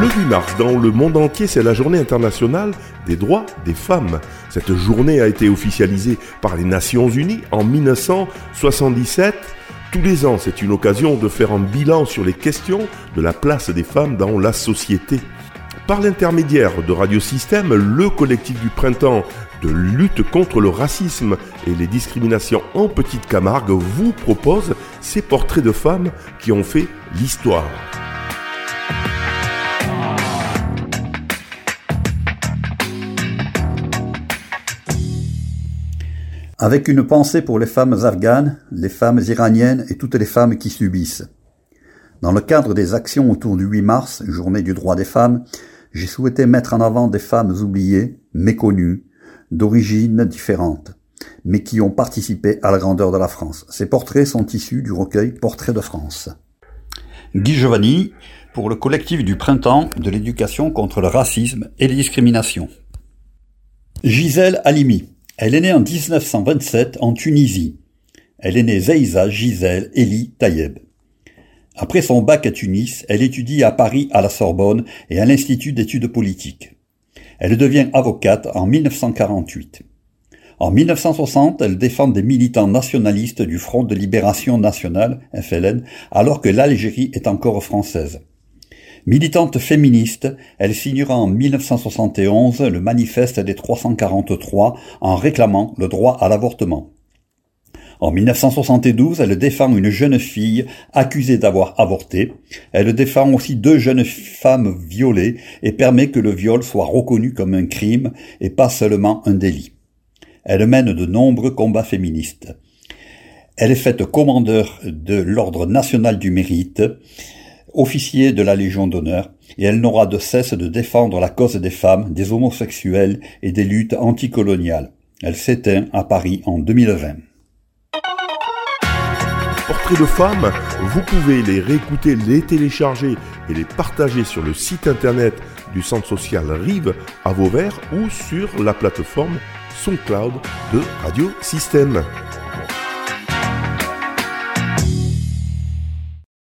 Le 8 mars, dans le monde entier, c'est la journée internationale des droits des femmes. Cette journée a été officialisée par les Nations Unies en 1977. Tous les ans, c'est une occasion de faire un bilan sur les questions de la place des femmes dans la société. Par l'intermédiaire de Radio Système, le collectif du printemps de lutte contre le racisme et les discriminations en Petite Camargue vous propose ces portraits de femmes qui ont fait l'histoire. Avec une pensée pour les femmes afghanes, les femmes iraniennes et toutes les femmes qui subissent. Dans le cadre des actions autour du 8 mars, journée du droit des femmes, j'ai souhaité mettre en avant des femmes oubliées, méconnues, d'origines différentes, mais qui ont participé à la grandeur de la France. Ces portraits sont issus du recueil Portraits de France. Guy Giovanni, pour le collectif du printemps de l'éducation contre le racisme et les discriminations. Gisèle Halimi. Elle est née en 1927 en Tunisie. Elle est née Zeiza Gisèle Eli Tayeb. Après son bac à Tunis, elle étudie à Paris à la Sorbonne et à l'Institut d'études politiques. Elle devient avocate en 1948. En 1960, elle défend des militants nationalistes du Front de libération nationale, FLN, alors que l'Algérie est encore française. Militante féministe, elle signera en 1971 le manifeste des 343 en réclamant le droit à l'avortement. En 1972, elle défend une jeune fille accusée d'avoir avorté. Elle défend aussi deux jeunes femmes violées et permet que le viol soit reconnu comme un crime et pas seulement un délit. Elle mène de nombreux combats féministes. Elle est faite commandeur de l'Ordre national du mérite officier de la Légion d'honneur, et elle n'aura de cesse de défendre la cause des femmes, des homosexuels et des luttes anticoloniales. Elle s'éteint à Paris en 2020. Portraits de femmes, vous pouvez les réécouter, les télécharger et les partager sur le site internet du centre social Rive à Vauvert ou sur la plateforme SoundCloud de Radio Système.